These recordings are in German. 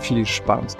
viel Spaß.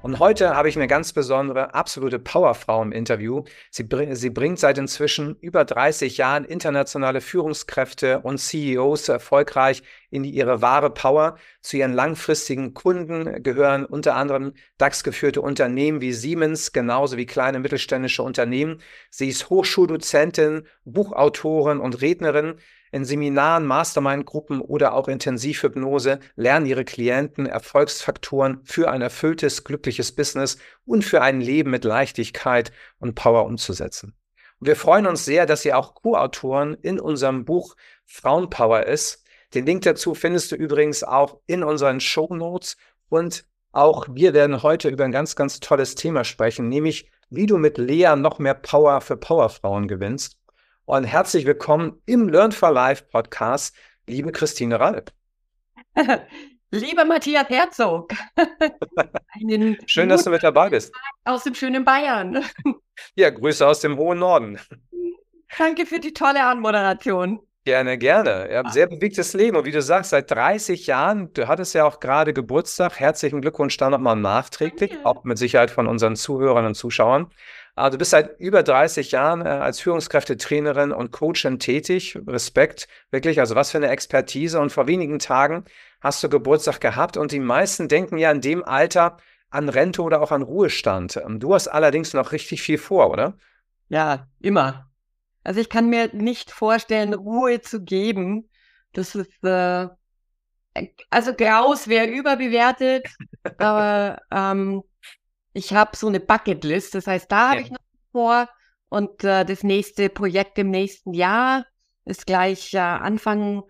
Und heute habe ich eine ganz besondere, absolute Powerfrau im Interview. Sie, bring, sie, bringt seit inzwischen über 30 Jahren internationale Führungskräfte und CEOs erfolgreich in ihre wahre Power. Zu ihren langfristigen Kunden gehören unter anderem DAX-geführte Unternehmen wie Siemens, genauso wie kleine mittelständische Unternehmen. Sie ist Hochschuldozentin, Buchautorin und Rednerin. In Seminaren, Mastermind-Gruppen oder auch Intensivhypnose lernen ihre Klienten Erfolgsfaktoren für ein erfülltes, glückliches Business und für ein Leben mit Leichtigkeit und Power umzusetzen. Und wir freuen uns sehr, dass sie auch Co-Autoren in unserem Buch Frauenpower ist. Den Link dazu findest du übrigens auch in unseren Show Notes und auch wir werden heute über ein ganz, ganz tolles Thema sprechen, nämlich wie du mit Lea noch mehr Power für Powerfrauen gewinnst und herzlich willkommen im Learn for Life Podcast, liebe Christine Ralp. Lieber Matthias Herzog. Schön, dass du mit dabei bist. Aus dem schönen Bayern. Ja, Grüße aus dem hohen Norden. Danke für die tolle Anmoderation. Gerne, gerne. Habt ein sehr bewegtes Leben. Und wie du sagst, seit 30 Jahren, du hattest ja auch gerade Geburtstag. Herzlichen Glückwunsch da nochmal nachträglich, auch mit Sicherheit von unseren Zuhörern und Zuschauern. Also du bist seit über 30 Jahren äh, als Führungskräftetrainerin und Coachin tätig. Respekt, wirklich. Also was für eine Expertise. Und vor wenigen Tagen hast du Geburtstag gehabt und die meisten denken ja in dem Alter an Rente oder auch an Ruhestand. Ähm, du hast allerdings noch richtig viel vor, oder? Ja, immer. Also ich kann mir nicht vorstellen, Ruhe zu geben. Das ist, äh, also Graus wäre überbewertet, aber ähm, ich habe so eine Bucketlist, das heißt, da ja. habe ich noch vor. Und äh, das nächste Projekt im nächsten Jahr ist gleich äh, Anfang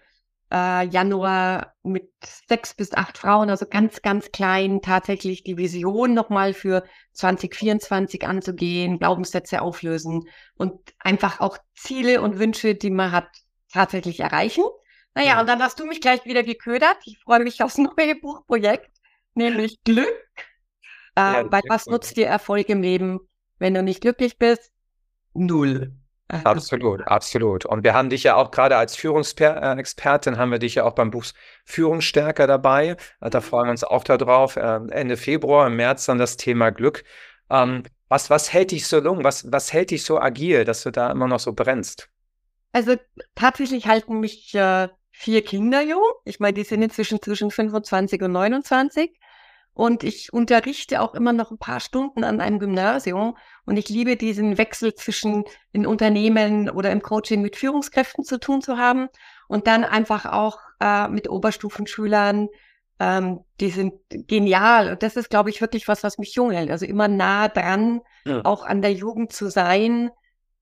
äh, Januar mit sechs bis acht Frauen, also ganz, ganz klein, tatsächlich die Vision nochmal für 2024 anzugehen, Glaubenssätze auflösen und einfach auch Ziele und Wünsche, die man hat, tatsächlich erreichen. Naja, ja. und dann hast du mich gleich wieder geködert. Ich freue mich aufs neue Buchprojekt, nämlich Glück äh, weil was nutzt dir Erfolg im Leben, wenn du nicht glücklich bist? Null. Absolut, absolut. Und wir haben dich ja auch gerade als Führungsexpertin, haben wir dich ja auch beim Buch Führungsstärker dabei. Äh, da freuen wir uns auch darauf. Ähm, Ende Februar, im März dann das Thema Glück. Ähm, was, was hält dich so jung? Was, was hält dich so agil, dass du da immer noch so brennst? Also tatsächlich halten mich äh, vier Kinder jung. Ich meine, die sind inzwischen zwischen 25 und 29. Und ich unterrichte auch immer noch ein paar Stunden an einem Gymnasium. Und ich liebe diesen Wechsel zwischen in Unternehmen oder im Coaching mit Führungskräften zu tun zu haben und dann einfach auch äh, mit Oberstufenschülern. Ähm, die sind genial. Und das ist, glaube ich, wirklich was, was mich jung hält. Also immer nah dran, ja. auch an der Jugend zu sein.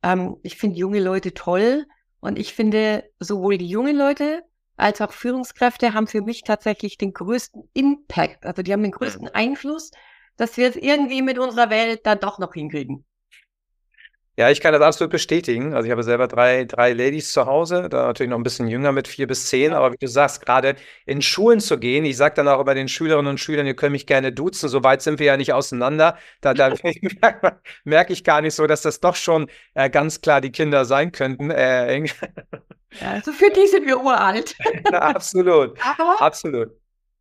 Ähm, ich finde junge Leute toll. Und ich finde sowohl die jungen Leute als auch Führungskräfte haben für mich tatsächlich den größten Impact, also die haben den größten Einfluss, dass wir es irgendwie mit unserer Welt dann doch noch hinkriegen. Ja, ich kann das absolut bestätigen. Also ich habe selber drei, drei Ladies zu Hause, da natürlich noch ein bisschen jünger mit vier bis zehn, aber wie du sagst, gerade in Schulen zu gehen, ich sage dann auch immer den Schülerinnen und Schülern, ihr könnt mich gerne duzen, so weit sind wir ja nicht auseinander. Da, da merke merk ich gar nicht so, dass das doch schon äh, ganz klar die Kinder sein könnten. Äh, ja, also für die sind wir uralt. absolut, aber, absolut.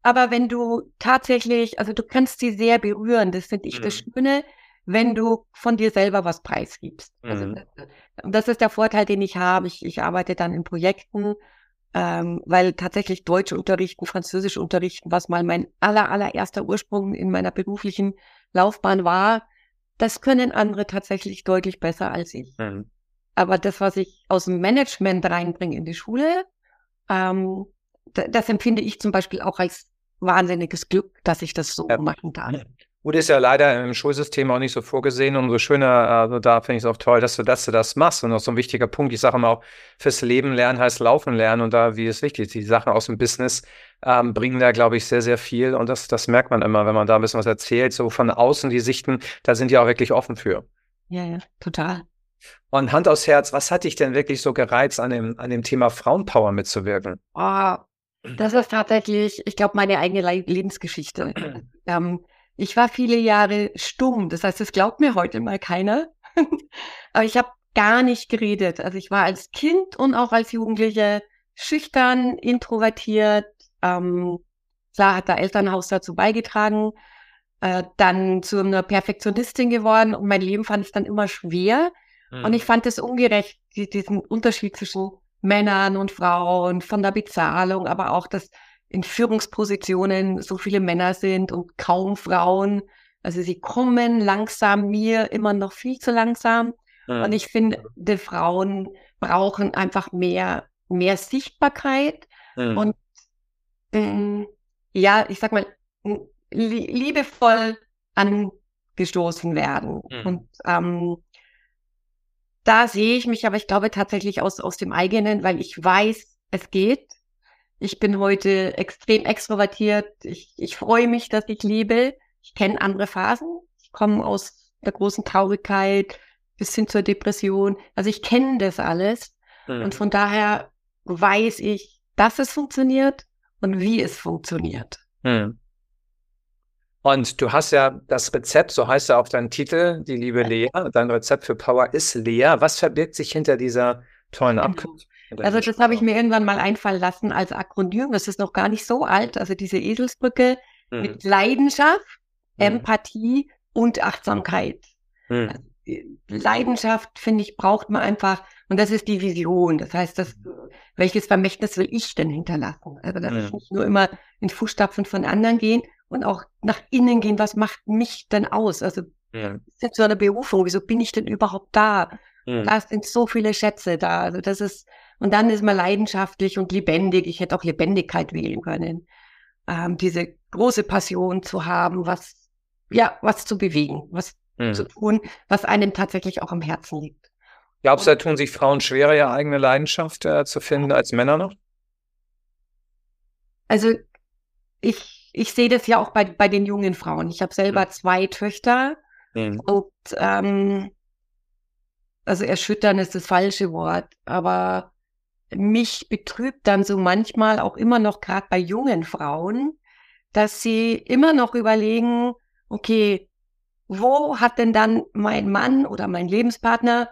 Aber wenn du tatsächlich, also du kannst sie sehr berühren, das finde ich mhm. das Schöne, wenn du von dir selber was preisgibst. Also mhm. Also, das ist der Vorteil, den ich habe. Ich, ich arbeite dann in Projekten, ähm, weil tatsächlich Deutsch unterrichten, Französisch unterrichten, was mal mein aller, allererster Ursprung in meiner beruflichen Laufbahn war, das können andere tatsächlich deutlich besser als ich. Mhm. Aber das, was ich aus dem Management reinbringe in die Schule, ähm, das empfinde ich zum Beispiel auch als wahnsinniges Glück, dass ich das so ja. machen darf. Gut, ist ja leider im Schulsystem auch nicht so vorgesehen. Umso schöner, also da finde ich es auch toll, dass du, dass du das machst. Und auch so ein wichtiger Punkt, ich sage immer auch, fürs Leben lernen heißt laufen lernen. Und da, wie es wichtig ist, die Sachen aus dem Business ähm, bringen da, glaube ich, sehr, sehr viel. Und das, das merkt man immer, wenn man da ein bisschen was erzählt. So von außen die Sichten, da sind die auch wirklich offen für. Ja, ja, total. Und Hand aufs Herz, was hat dich denn wirklich so gereizt, an dem, an dem Thema Frauenpower mitzuwirken? Oh, das ist tatsächlich, ich glaube, meine eigene Lebensgeschichte. ähm, ich war viele Jahre stumm, das heißt, das glaubt mir heute mal keiner. Aber ich habe gar nicht geredet. Also ich war als Kind und auch als Jugendliche schüchtern, introvertiert. Ähm, klar hat der Elternhaus dazu beigetragen. Äh, dann zu einer Perfektionistin geworden und mein Leben fand ich dann immer schwer. Mhm. Und ich fand es ungerecht, diesen Unterschied zwischen Männern und Frauen, von der Bezahlung, aber auch, dass in Führungspositionen so viele Männer sind und kaum Frauen. Also sie kommen langsam mir immer noch viel zu langsam. Mhm. Und ich finde, die Frauen brauchen einfach mehr, mehr Sichtbarkeit mhm. und ähm, ja, ich sag mal, liebevoll angestoßen werden. Mhm. Und ähm, da sehe ich mich aber, ich glaube tatsächlich aus, aus dem eigenen, weil ich weiß, es geht. Ich bin heute extrem extrovertiert. Ich, ich freue mich, dass ich liebe. Ich kenne andere Phasen. Ich komme aus der großen Traurigkeit bis hin zur Depression. Also ich kenne das alles. Mhm. Und von daher weiß ich, dass es funktioniert und wie es funktioniert. Mhm. Und du hast ja das Rezept, so heißt ja auch dein Titel, die liebe Lea. Dein Rezept für Power ist Lea. Was verbirgt sich hinter dieser tollen genau. Abkürzung? Also das habe ich mir irgendwann mal einfallen lassen als Akronym. Das ist noch gar nicht so alt. Also diese Eselsbrücke mhm. mit Leidenschaft, mhm. Empathie und Achtsamkeit. Mhm. Also Leidenschaft, finde ich, braucht man einfach. Und das ist die Vision. Das heißt, das, welches Vermächtnis will ich denn hinterlassen? Also, dass ich nicht nur immer in Fußstapfen von anderen gehen, und auch nach innen gehen, was macht mich denn aus? Also ja. ist so eine Berufung, wieso bin ich denn überhaupt da? Ja. Da sind so viele Schätze da. Also das ist, und dann ist man leidenschaftlich und lebendig. Ich hätte auch Lebendigkeit wählen können. Ähm, diese große Passion zu haben, was, ja, was zu bewegen, was ja. zu tun, was einem tatsächlich auch am Herzen liegt. Glaubst du, da tun sich Frauen schwerer, ihre eigene Leidenschaft äh, zu finden als Männer noch? Also ich ich sehe das ja auch bei, bei den jungen Frauen. Ich habe selber mhm. zwei Töchter mhm. und ähm, also erschüttern ist das falsche Wort, aber mich betrübt dann so manchmal auch immer noch gerade bei jungen Frauen, dass sie immer noch überlegen, okay, wo hat denn dann mein Mann oder mein Lebenspartner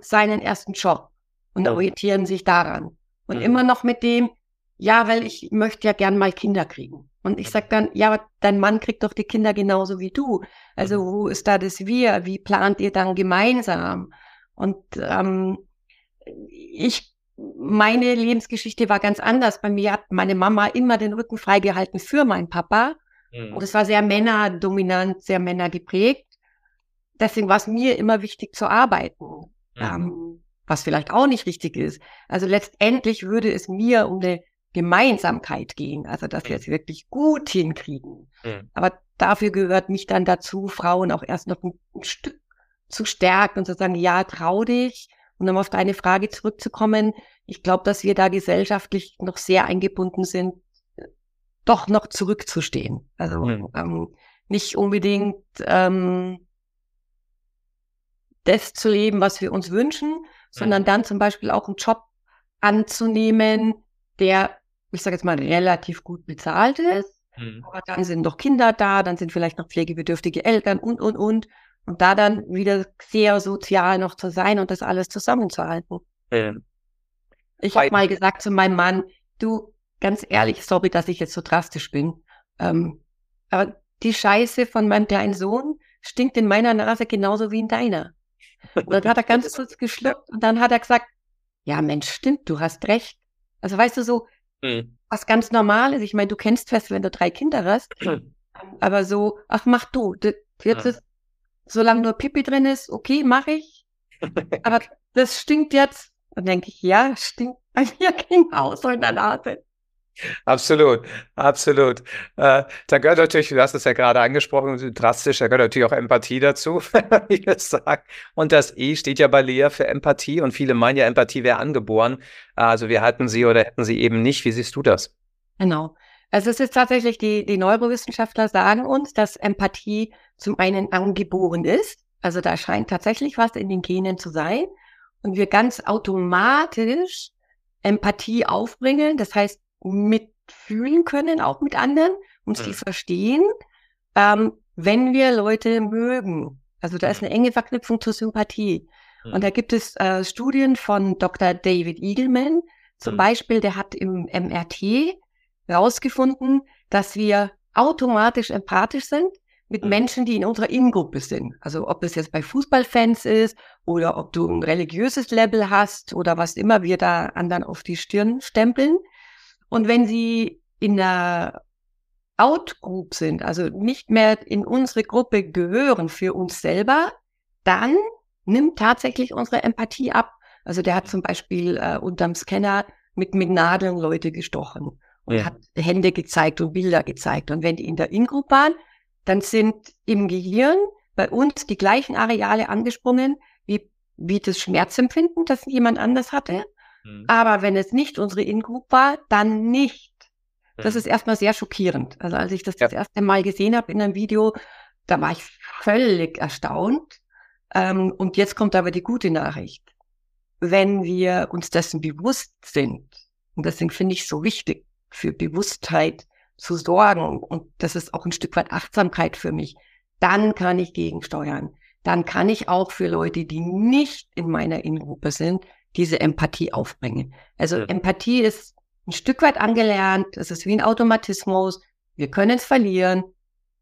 seinen ersten Job und orientieren sich daran. Und mhm. immer noch mit dem, ja, weil ich möchte ja gern mal Kinder kriegen. Und ich sag dann, ja, dein Mann kriegt doch die Kinder genauso wie du. Also wo ist da das Wir? Wie plant ihr dann gemeinsam? Und ähm, ich, meine Lebensgeschichte war ganz anders. Bei mir hat meine Mama immer den Rücken freigehalten für meinen Papa. Mhm. Und es war sehr männerdominant, sehr männergeprägt. Deswegen war es mir immer wichtig zu arbeiten. Mhm. Ähm, was vielleicht auch nicht richtig ist. Also letztendlich würde es mir um eine Gemeinsamkeit gehen, also dass wir es mhm. wirklich gut hinkriegen. Mhm. Aber dafür gehört mich dann dazu, Frauen auch erst noch ein, ein Stück zu stärken und zu sagen, ja, trau dich. Und um auf deine Frage zurückzukommen, ich glaube, dass wir da gesellschaftlich noch sehr eingebunden sind, doch noch zurückzustehen. Also mhm. ähm, nicht unbedingt ähm, das zu leben, was wir uns wünschen, sondern mhm. dann zum Beispiel auch einen Job anzunehmen, der ich sage jetzt mal, relativ gut bezahlt ist. Mhm. Aber dann sind doch Kinder da, dann sind vielleicht noch pflegebedürftige Eltern und, und, und. Und da dann wieder sehr sozial noch zu sein und das alles zusammenzuhalten. Mhm. Ich habe mal gesagt zu meinem Mann, du, ganz ehrlich, sorry, dass ich jetzt so drastisch bin. Ähm, aber die Scheiße von meinem kleinen Sohn stinkt in meiner Nase genauso wie in deiner. Und dann hat er ganz kurz geschluckt und dann hat er gesagt, ja Mensch, stimmt, du hast recht. Also weißt du so, Mhm. Was ganz normal ist. Ich meine, du kennst fest, wenn du drei Kinder hast. aber so, ach, mach du. Jetzt ist, solange nur Pipi drin ist, okay, mach ich. aber das stinkt jetzt. Dann denke ich, ja, stinkt bei mir kein Haus in der Nase. Absolut, absolut. Äh, da gehört natürlich, du hast es ja gerade angesprochen, drastisch, da gehört natürlich auch Empathie dazu, wie ich das sage. Und das E steht ja bei Lea für Empathie und viele meinen ja, Empathie wäre angeboren. Also wir hatten sie oder hätten sie eben nicht. Wie siehst du das? Genau. Also es ist tatsächlich, die, die Neurowissenschaftler sagen uns, dass Empathie zum einen angeboren ist. Also da scheint tatsächlich was in den Genen zu sein. Und wir ganz automatisch Empathie aufbringen. Das heißt, mitfühlen können, auch mit anderen, uns mhm. die verstehen, ähm, wenn wir Leute mögen. Also da ist eine enge Verknüpfung zur Sympathie. Mhm. Und da gibt es äh, Studien von Dr. David Eagleman, zum mhm. Beispiel, der hat im MRT herausgefunden, dass wir automatisch empathisch sind mit mhm. Menschen, die in unserer Innengruppe sind. Also ob es jetzt bei Fußballfans ist oder ob du ein religiöses Level hast oder was immer wir da anderen auf die Stirn stempeln. Und wenn sie in der Outgroup sind, also nicht mehr in unsere Gruppe gehören für uns selber, dann nimmt tatsächlich unsere Empathie ab. Also der hat zum Beispiel äh, unterm Scanner mit, mit Nadeln Leute gestochen und ja. hat Hände gezeigt und Bilder gezeigt. Und wenn die in der In-Group waren, dann sind im Gehirn bei uns die gleichen Areale angesprungen, wie, wie das Schmerzempfinden, das jemand anders hatte. Mhm. Aber wenn es nicht unsere In-Group war, dann nicht. Das mhm. ist erstmal sehr schockierend. Also als ich das ja. das erste Mal gesehen habe in einem Video, da war ich völlig erstaunt. Ähm, und jetzt kommt aber die gute Nachricht. Wenn wir uns dessen bewusst sind, und deswegen finde ich es so wichtig, für Bewusstheit zu sorgen, und das ist auch ein Stück weit Achtsamkeit für mich, dann kann ich gegensteuern. Dann kann ich auch für Leute, die nicht in meiner Innengruppe sind, diese Empathie aufbringen. Also. Empathie ist ein Stück weit angelernt, es ist wie ein Automatismus. Wir können es verlieren,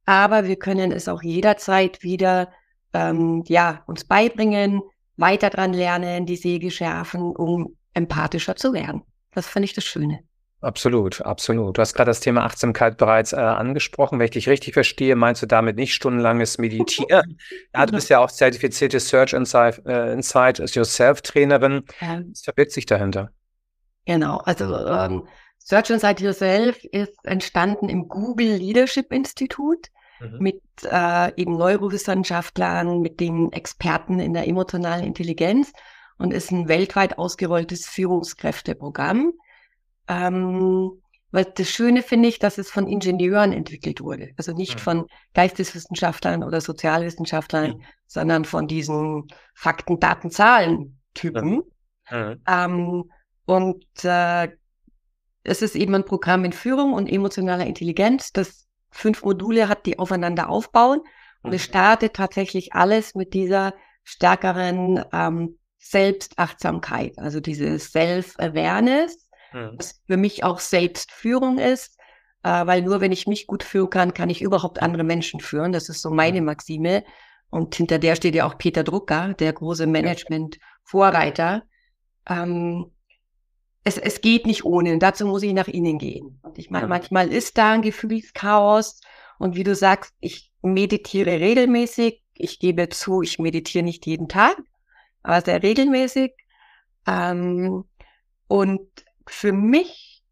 aber wir können es auch jederzeit wieder ähm, ja, uns beibringen, weiter dran lernen, die Säge schärfen, um empathischer zu werden. Das finde ich das Schöne. Absolut, absolut. Du hast gerade das Thema Achtsamkeit bereits äh, angesprochen. Wenn ich dich richtig verstehe, meinst du damit nicht stundenlanges Meditieren? ja, du bist ja auch zertifizierte Search Insight, äh, Insight Yourself Trainerin. Was verbirgt sich dahinter? Genau, also ähm, Search Insight Yourself ist entstanden im Google Leadership Institute mhm. mit äh, eben Neurowissenschaftlern, mit den Experten in der emotionalen Intelligenz und ist ein weltweit ausgerolltes Führungskräfteprogramm. Ähm, weil das Schöne finde ich, dass es von Ingenieuren entwickelt wurde. Also nicht mhm. von Geisteswissenschaftlern oder Sozialwissenschaftlern, mhm. sondern von diesen Fakten, Daten, Zahlen Typen. Mhm. Ähm, und äh, es ist eben ein Programm in Führung und emotionaler Intelligenz, das fünf Module hat, die aufeinander aufbauen. Und es startet tatsächlich alles mit dieser stärkeren ähm, Selbstachtsamkeit, also diese Self-Awareness, mhm. was für mich auch Selbstführung ist, äh, weil nur wenn ich mich gut führen kann, kann ich überhaupt andere Menschen führen. Das ist so meine Maxime. Und hinter der steht ja auch Peter Drucker, der große Management-Vorreiter. Ähm, es, es geht nicht ohne. Und dazu muss ich nach innen gehen. Und ich meine, ja. manchmal ist da ein Gefühlschaos. Und wie du sagst, ich meditiere regelmäßig. Ich gebe zu, ich meditiere nicht jeden Tag, aber sehr regelmäßig. Ähm, und für mich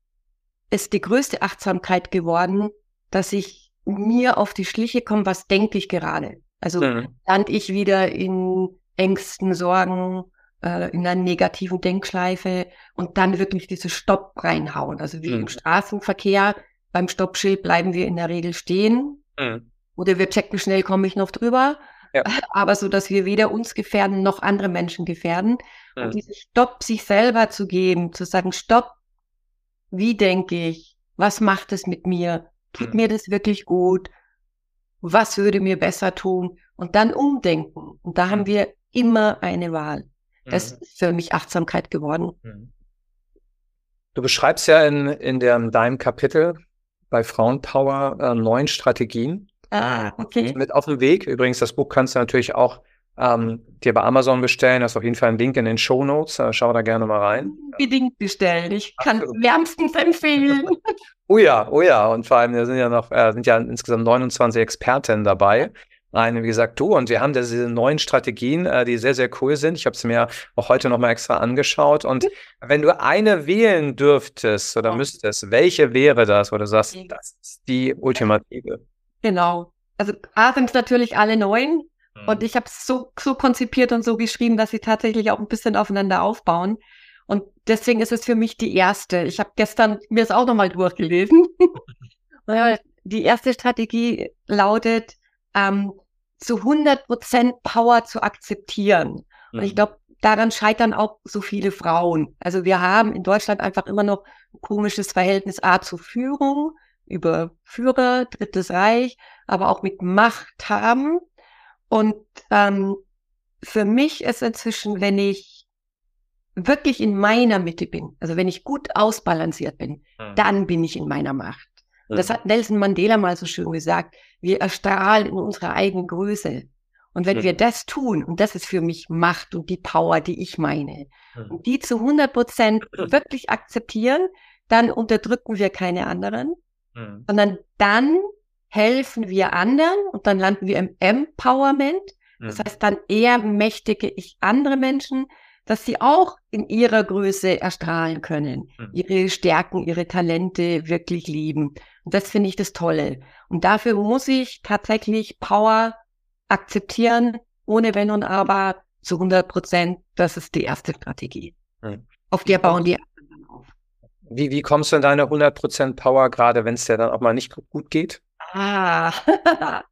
ist die größte Achtsamkeit geworden, dass ich mir auf die Schliche komme, was denke ich gerade. Also mhm. land ich wieder in Ängsten, Sorgen, äh, in einer negativen Denkschleife und dann wirklich diese Stopp reinhauen. Also wie mhm. im Straßenverkehr, beim Stoppschild bleiben wir in der Regel stehen mhm. oder wir checken schnell, komme ich noch drüber. Ja. Aber so, dass wir weder uns gefährden noch andere Menschen gefährden. Mhm. Und diesen Stopp sich selber zu geben, zu sagen, Stopp, wie denke ich? Was macht es mit mir? Tut mhm. mir das wirklich gut? Was würde mir besser tun? Und dann umdenken. Und da haben mhm. wir immer eine Wahl. Das mhm. ist für mich Achtsamkeit geworden. Mhm. Du beschreibst ja in, in der, deinem Kapitel bei Frauenpower äh, neun Strategien. Ah, okay. Mit auf dem Weg. Übrigens, das Buch kannst du natürlich auch ähm, dir bei Amazon bestellen. Das ist auf jeden Fall ein Link in den Show Notes. Äh, schau da gerne mal rein. Unbedingt bestellen. Ich kann es wärmstens empfehlen. oh ja, oh ja. Und vor allem, da sind ja noch, äh, sind ja insgesamt 29 Expertinnen dabei rein. Wie gesagt, du und wir haben diese neuen Strategien, äh, die sehr, sehr cool sind. Ich habe es mir auch heute nochmal extra angeschaut. Und wenn du eine wählen dürftest oder ja. müsstest, welche wäre das, wo du sagst, das ist die ultimative? Genau. Also A sind natürlich alle neun. Mhm. Und ich habe es so, so konzipiert und so geschrieben, dass sie tatsächlich auch ein bisschen aufeinander aufbauen. Und deswegen ist es für mich die erste. Ich habe gestern mir es auch nochmal durchgelesen. die erste Strategie lautet, ähm, zu 100 Prozent Power zu akzeptieren. Und ich mhm. glaube, daran scheitern auch so viele Frauen. Also wir haben in Deutschland einfach immer noch ein komisches Verhältnis A zu Führung, über Führer, Drittes Reich, aber auch mit Macht haben. Und ähm, für mich ist inzwischen, wenn ich wirklich in meiner Mitte bin, also wenn ich gut ausbalanciert bin, mhm. dann bin ich in meiner Macht. Mhm. Das hat Nelson Mandela mal so schön gesagt. Wir erstrahlen in unserer eigenen Größe. Und wenn mhm. wir das tun, und das ist für mich Macht und die Power, die ich meine, mhm. und die zu 100 Prozent wirklich akzeptieren, dann unterdrücken wir keine anderen, mhm. sondern dann helfen wir anderen und dann landen wir im Empowerment. Das heißt, dann eher mächtige ich andere Menschen, dass sie auch in ihrer Größe erstrahlen können, ihre Stärken, ihre Talente wirklich lieben. Und das finde ich das Tolle. Und dafür muss ich tatsächlich Power akzeptieren, ohne Wenn und Aber zu 100 Prozent. Das ist die erste Strategie. Hm. Auf der bauen die. Wie, wie kommst du in deine 100 Prozent Power, gerade wenn es dir dann auch mal nicht gut geht? Ah,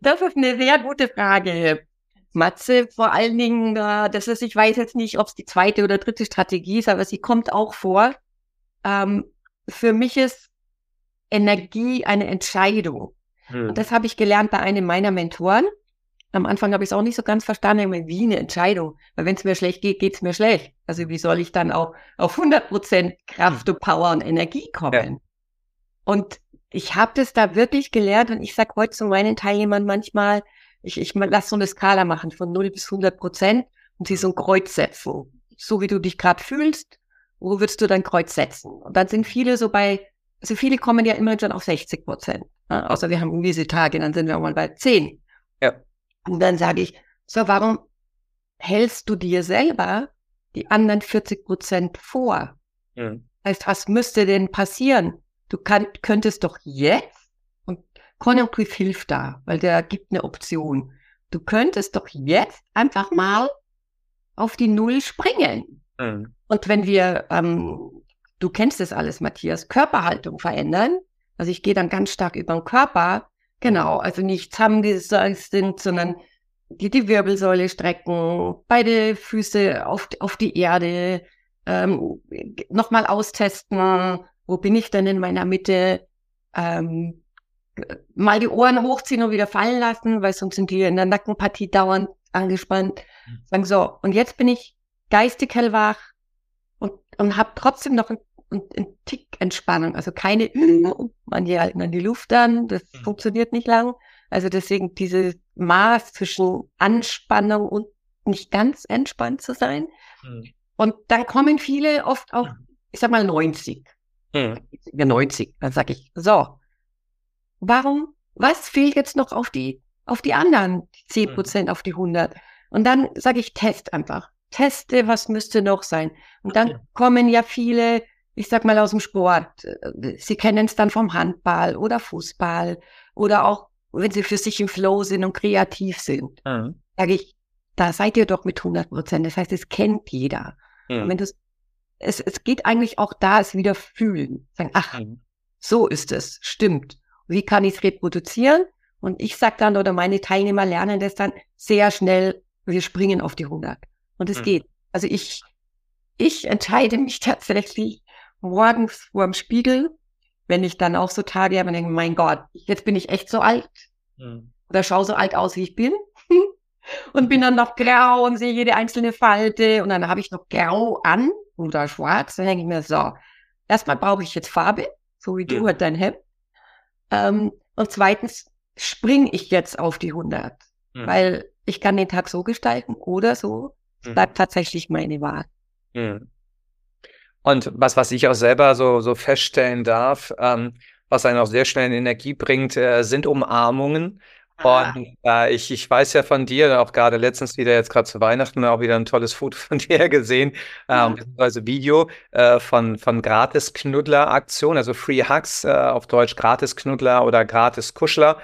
das ist eine sehr gute Frage. Matze, vor allen Dingen, das ist, ich weiß jetzt nicht, ob es die zweite oder dritte Strategie ist, aber sie kommt auch vor. Ähm, für mich ist Energie eine Entscheidung. Hm. Und das habe ich gelernt bei einem meiner Mentoren. Am Anfang habe ich es auch nicht so ganz verstanden, wie eine Entscheidung. Weil wenn es mir schlecht geht, geht es mir schlecht. Also wie soll ich dann auch auf 100 Prozent Kraft und Power und Energie kommen? Ja. Und ich habe das da wirklich gelernt und ich sage heute zu meinen Teilnehmern manchmal, ich, ich lasse so eine Skala machen von 0 bis 100 Prozent und sie so ein Kreuz setzen. So wie du dich gerade fühlst, wo würdest du dein Kreuz setzen? Und dann sind viele so bei, also viele kommen ja immer schon auf 60 Prozent. Ja, außer wir haben diese Tage, dann sind wir auch mal bei zehn. Ja. Und dann sage ich, so, warum hältst du dir selber die anderen 40 Prozent vor? Mhm. Heißt, was müsste denn passieren? Du kann, könntest doch jetzt, und Konjunktiv hilft da, weil der gibt eine Option. Du könntest doch jetzt einfach mal auf die Null springen. Mhm. Und wenn wir, ähm, du kennst das alles, Matthias, Körperhaltung verändern, also ich gehe dann ganz stark über den Körper. Genau, also nicht zusammengesagt sind, sondern die, die Wirbelsäule strecken, beide Füße auf, auf die Erde, ähm, nochmal austesten, wo bin ich denn in meiner Mitte, ähm, mal die Ohren hochziehen und wieder fallen lassen, weil sonst sind die in der Nackenpartie dauernd angespannt. Mhm. Sagen so, und jetzt bin ich geistig hellwach und, und habe trotzdem noch ein und ein Tick Entspannung. Also keine, manche halten dann die Luft an, das mhm. funktioniert nicht lang. Also deswegen dieses Maß zwischen Anspannung und nicht ganz entspannt zu sein. Mhm. Und dann kommen viele oft auf, mhm. ich sag mal 90. Mhm. Ja, 90. Dann sage ich, so, warum, was fehlt jetzt noch auf die, auf die anderen 10 mhm. Prozent, auf die 100? Und dann sage ich, test einfach. Teste, was müsste noch sein. Und dann kommen ja viele ich sag mal aus dem Sport. Sie kennen es dann vom Handball oder Fußball oder auch, wenn sie für sich im Flow sind und kreativ sind. Mhm. Sage ich, da seid ihr doch mit 100 Prozent. Das heißt, es kennt jeder. Mhm. wenn es, es geht eigentlich auch da, es wieder fühlen. Sagen, ach, mhm. so ist es, stimmt. Wie kann ich es reproduzieren? Und ich sag dann, oder meine Teilnehmer lernen das dann sehr schnell, wir springen auf die 100. Und es mhm. geht. Also ich, ich entscheide mich tatsächlich morgens vor dem Spiegel, wenn ich dann auch so Tage habe und denke, mein Gott, jetzt bin ich echt so alt. Mhm. Oder schaue so alt aus, wie ich bin. und bin dann noch grau und sehe jede einzelne Falte. Und dann habe ich noch grau an oder schwarz. Dann denke ich mir so, erstmal brauche ich jetzt Farbe, so wie du halt dein Hemd. Ähm, und zweitens springe ich jetzt auf die 100. Mhm. Weil ich kann den Tag so gestalten oder so. Es mhm. bleibt tatsächlich meine Wahl. Mhm. Und was, was ich auch selber so, so feststellen darf, ähm, was einen auch sehr schnell in Energie bringt, äh, sind Umarmungen. Ah. Und äh, ich, ich weiß ja von dir, auch gerade letztens wieder jetzt gerade zu Weihnachten auch wieder ein tolles Foto von dir gesehen, äh, beziehungsweise Video äh, von, von Gratis-Knuddler-Aktion, also Free Hugs, äh, auf Deutsch Gratis-Knuddler oder Gratis-Kuschler.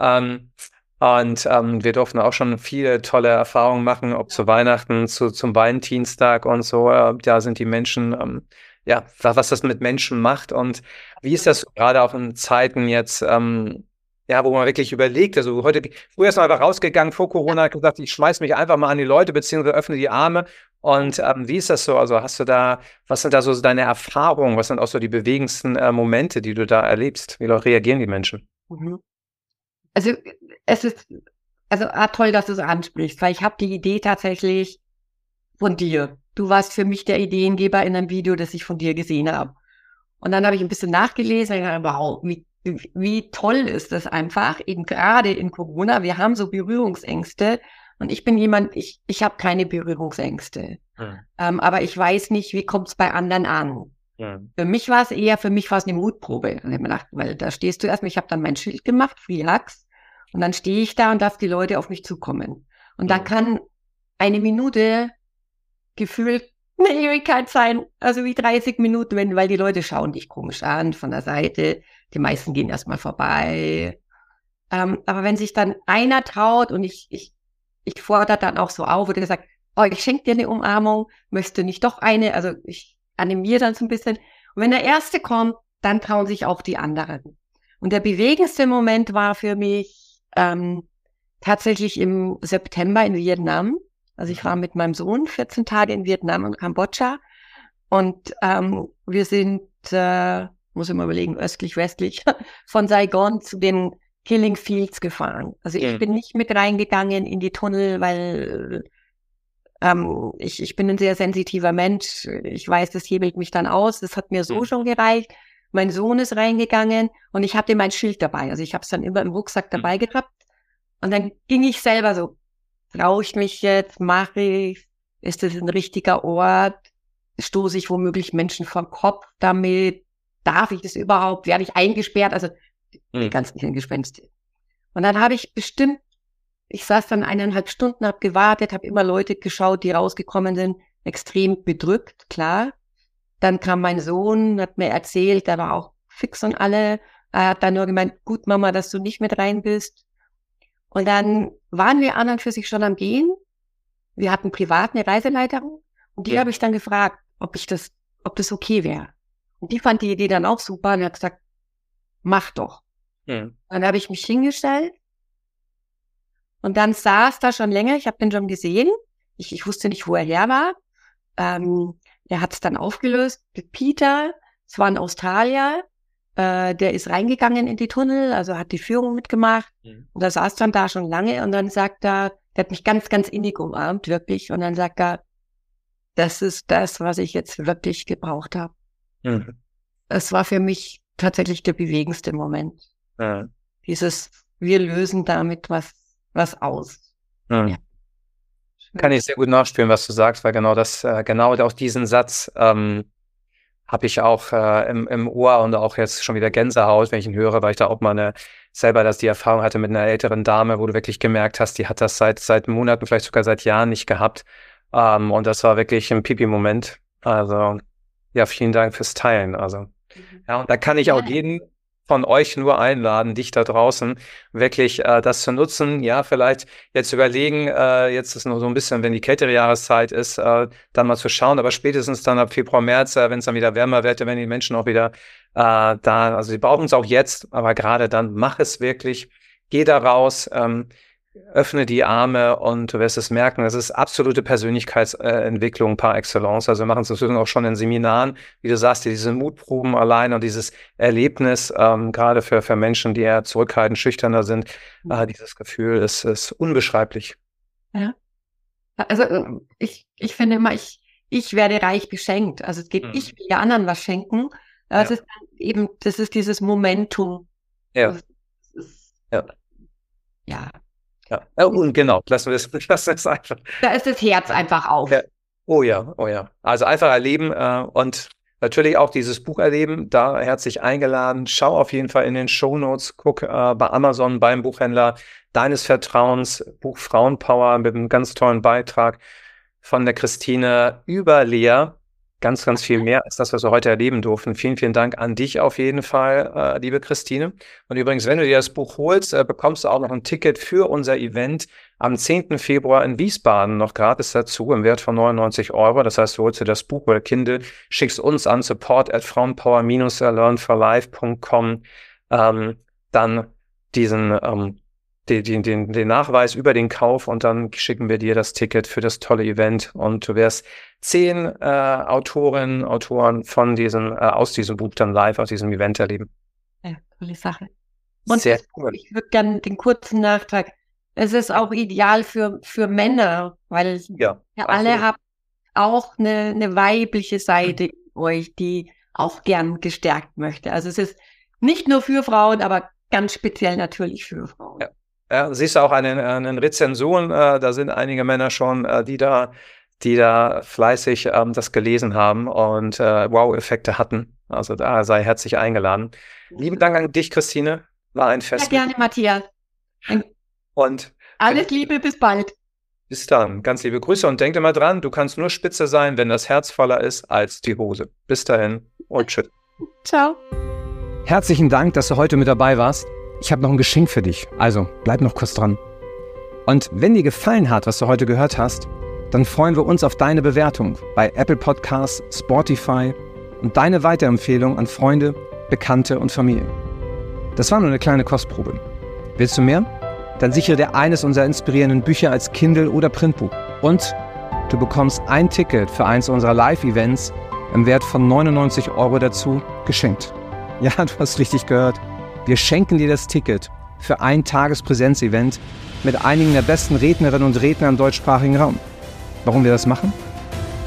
Ähm, Und ähm, wir durften auch schon viele tolle Erfahrungen machen, ob zu Weihnachten, zu, zum Valentinstag und so. Äh, da sind die Menschen, ähm, ja, was das mit Menschen macht. Und wie ist das gerade auch in Zeiten jetzt, ähm, ja, wo man wirklich überlegt, also heute, früher ist man einfach rausgegangen vor Corona, hat gesagt, ich schmeiß mich einfach mal an die Leute, beziehungsweise öffne die Arme. Und ähm, wie ist das so? Also hast du da, was sind da so deine Erfahrungen? Was sind auch so die bewegendsten äh, Momente, die du da erlebst? Wie reagieren die Menschen? Mhm. Also es ist, also ah, toll, dass du es ansprichst, weil ich habe die Idee tatsächlich von dir. Du warst für mich der Ideengeber in einem Video, das ich von dir gesehen habe. Und dann habe ich ein bisschen nachgelesen und gedacht, wow, wie wie toll ist das einfach, eben gerade in Corona, wir haben so Berührungsängste und ich bin jemand, ich, ich habe keine Berührungsängste. Hm. Ähm, aber ich weiß nicht, wie kommt es bei anderen an. Hm. Für mich war es eher, für mich war es eine Mutprobe. Und ich mir gedacht, weil da stehst du erstmal, ich habe dann mein Schild gemacht, Relax, und dann stehe ich da und darf die Leute auf mich zukommen. Und dann kann eine Minute gefühlt eine Ewigkeit sein, also wie 30 Minuten, wenn, weil die Leute schauen dich komisch an von der Seite. Die meisten gehen erstmal vorbei. Ähm, aber wenn sich dann einer traut und ich, ich, ich fordere dann auch so auf oder gesagt, oh, ich schenke dir eine Umarmung, möchtest du nicht doch eine? Also ich animiere dann so ein bisschen. Und wenn der Erste kommt, dann trauen sich auch die anderen. Und der bewegendste Moment war für mich ähm, tatsächlich im September in Vietnam. Also ich war mit meinem Sohn 14 Tage in Vietnam und Kambodscha und ähm, wir sind, äh, muss ich mal überlegen, östlich, westlich von Saigon zu den Killing Fields gefahren. Also ich mhm. bin nicht mit reingegangen in die Tunnel, weil ähm, ich, ich bin ein sehr sensitiver Mensch. Ich weiß, das hebelt mich dann aus. Das hat mir so mhm. schon gereicht. Mein Sohn ist reingegangen und ich hatte mein Schild dabei. Also ich habe es dann immer im Rucksack mhm. dabei gehabt. Und dann ging ich selber so Traue ich mich jetzt? Mache ich? Ist das ein richtiger Ort? Stoße ich womöglich Menschen vom Kopf damit? Darf ich das überhaupt? Werde ich eingesperrt? Also die mhm. ganzen Gespenste. Und dann habe ich bestimmt, ich saß dann eineinhalb Stunden, habe gewartet, habe immer Leute geschaut, die rausgekommen sind, extrem bedrückt, klar. Dann kam mein Sohn, hat mir erzählt, der war auch fix und alle. Er hat dann nur gemeint, gut Mama, dass du nicht mit rein bist. Und dann waren wir an und für sich schon am Gehen. Wir hatten privat eine Reiseleiterin und die ja. habe ich dann gefragt, ob ich das, ob das okay wäre. Und die fand die Idee dann auch super und hat gesagt, mach doch. Ja. Dann habe ich mich hingestellt und dann saß da schon länger, ich habe den schon gesehen. Ich, ich wusste nicht, wo er her war. Ähm, er hat es dann aufgelöst mit Peter. Es war ein Australier. Äh, der ist reingegangen in die Tunnel, also hat die Führung mitgemacht. Mhm. Und da saß dann da schon lange und dann sagt er, der hat mich ganz, ganz innig umarmt, wirklich. Und dann sagt er, das ist das, was ich jetzt wirklich gebraucht habe. Mhm. Es war für mich tatsächlich der bewegendste Moment. Mhm. Dieses, wir lösen damit was, was aus. Mhm. Ja. Kann ich sehr gut nachspüren, was du sagst, weil genau das, äh, genau auch diesen Satz ähm, habe ich auch äh, im, im Ohr und auch jetzt schon wieder Gänsehaut, wenn ich ihn höre, weil ich da auch mal eine, selber das die Erfahrung hatte mit einer älteren Dame, wo du wirklich gemerkt hast, die hat das seit, seit Monaten, vielleicht sogar seit Jahren nicht gehabt. Ähm, und das war wirklich ein Pipi-Moment. Also, ja, vielen Dank fürs Teilen. Also, mhm. ja, und da kann ich auch jeden von euch nur einladen, dich da draußen wirklich äh, das zu nutzen. Ja, vielleicht jetzt überlegen, äh, jetzt ist nur so ein bisschen, wenn die kältere Jahreszeit ist, äh, dann mal zu schauen, aber spätestens dann ab Februar, März, äh, wenn es dann wieder wärmer wird, wenn die Menschen auch wieder äh, da, also sie brauchen es auch jetzt, aber gerade dann mach es wirklich, geh da raus, ähm, öffne die Arme und du wirst es merken, das ist absolute Persönlichkeitsentwicklung par excellence. Also wir machen es auch schon in Seminaren, wie du sagst, diese Mutproben allein und dieses Erlebnis, ähm, gerade für, für Menschen, die eher zurückhaltend, schüchterner sind, mhm. äh, dieses Gefühl ist, ist unbeschreiblich. Ja. Also äh, ich, ich finde immer, ich, ich werde reich beschenkt. Also es geht, mhm. ich will ja anderen was schenken. Aber ja. ist eben, das ist dieses Momentum. Ja. Ist, ja. Ja, ja, und genau, lassen wir es, lassen wir es einfach. Da ist das Herz einfach auf. Ja. Oh ja, oh ja. Also einfach erleben äh, und natürlich auch dieses Buch erleben. Da herzlich eingeladen. Schau auf jeden Fall in den Show Notes, guck äh, bei Amazon beim Buchhändler deines Vertrauens, Buch Frauenpower mit einem ganz tollen Beitrag von der Christine über Lea. Ganz, ganz viel mehr als das, was wir heute erleben durften. Vielen, vielen Dank an dich auf jeden Fall, äh, liebe Christine. Und übrigens, wenn du dir das Buch holst, äh, bekommst du auch noch ein Ticket für unser Event am 10. Februar in Wiesbaden noch gratis dazu im Wert von 99 Euro. Das heißt, du holst dir das Buch oder Kindle, schickst uns an support at frauenpower-learnforlife.com ähm, dann diesen ähm, den, den, den, den Nachweis über den Kauf und dann schicken wir dir das Ticket für das tolle Event und du wirst zehn äh, Autorinnen, Autoren von diesem, äh, aus diesem Buch dann live aus diesem Event erleben. Ja, coole Sache. Und Sehr cool. ich würde gerne den kurzen Nachtrag. Es ist auch ideal für, für Männer, weil ja, ja alle haben auch eine, eine weibliche Seite in euch, die auch gern gestärkt möchte. Also es ist nicht nur für Frauen, aber ganz speziell natürlich für Frauen. Ja. Ja, siehst du auch an den, an den Rezensionen, äh, da sind einige Männer schon, äh, die da, die da fleißig ähm, das gelesen haben und äh, Wow-Effekte hatten. Also da sei herzlich eingeladen. Lieben Dank an dich, Christine. War ein Fest. Ja, gerne, Matthias. Und alles Liebe, bis bald. Bis dann. Ganz liebe Grüße und denk immer dran, du kannst nur spitze sein, wenn das Herz voller ist als die Hose. Bis dahin und tschüss. Ciao. Herzlichen Dank, dass du heute mit dabei warst. Ich habe noch ein Geschenk für dich, also bleib noch kurz dran. Und wenn dir gefallen hat, was du heute gehört hast, dann freuen wir uns auf deine Bewertung bei Apple Podcasts, Spotify und deine Weiterempfehlung an Freunde, Bekannte und Familie. Das war nur eine kleine Kostprobe. Willst du mehr? Dann sichere dir eines unserer inspirierenden Bücher als Kindle oder Printbuch. Und du bekommst ein Ticket für eins unserer Live-Events im Wert von 99 Euro dazu geschenkt. Ja, du hast richtig gehört. Wir schenken dir das Ticket für ein Tagespräsenzevent mit einigen der besten Rednerinnen und Redner im deutschsprachigen Raum. Warum wir das machen?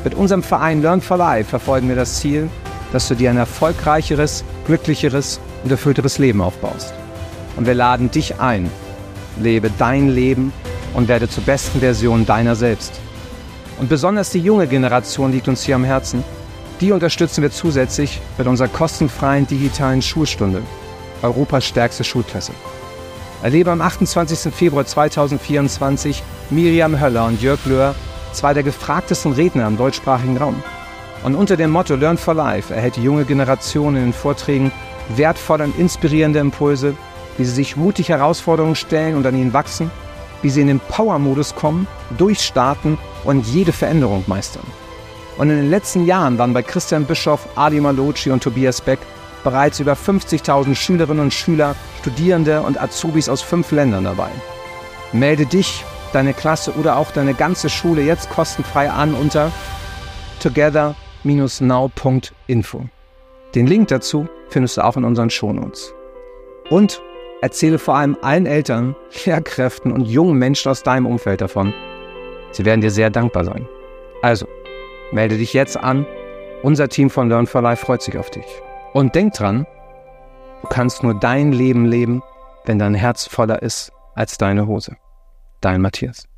Mit unserem Verein Learn for Life verfolgen wir das Ziel, dass du dir ein erfolgreicheres, glücklicheres und erfüllteres Leben aufbaust. Und wir laden dich ein. Lebe dein Leben und werde zur besten Version deiner selbst. Und besonders die junge Generation liegt uns hier am Herzen. Die unterstützen wir zusätzlich mit unserer kostenfreien digitalen Schulstunde. Europas stärkste Schulklasse. Erlebe am 28. Februar 2024 Miriam Höller und Jörg Löhr, zwei der gefragtesten Redner im deutschsprachigen Raum. Und unter dem Motto Learn for Life erhält die junge Generation in den Vorträgen wertvolle und inspirierende Impulse, wie sie sich mutig Herausforderungen stellen und an ihnen wachsen, wie sie in den Power-Modus kommen, durchstarten und jede Veränderung meistern. Und in den letzten Jahren waren bei Christian Bischoff, Adi Malocci und Tobias Beck bereits über 50.000 Schülerinnen und Schüler, Studierende und Azubis aus fünf Ländern dabei. Melde dich, deine Klasse oder auch deine ganze Schule jetzt kostenfrei an unter together-now.info. Den Link dazu findest du auch in unseren Shownotes. Und erzähle vor allem allen Eltern, Lehrkräften und jungen Menschen aus deinem Umfeld davon. Sie werden dir sehr dankbar sein. Also, melde dich jetzt an. Unser Team von Learn for Life freut sich auf dich. Und denk dran, du kannst nur dein Leben leben, wenn dein Herz voller ist als deine Hose. Dein Matthias.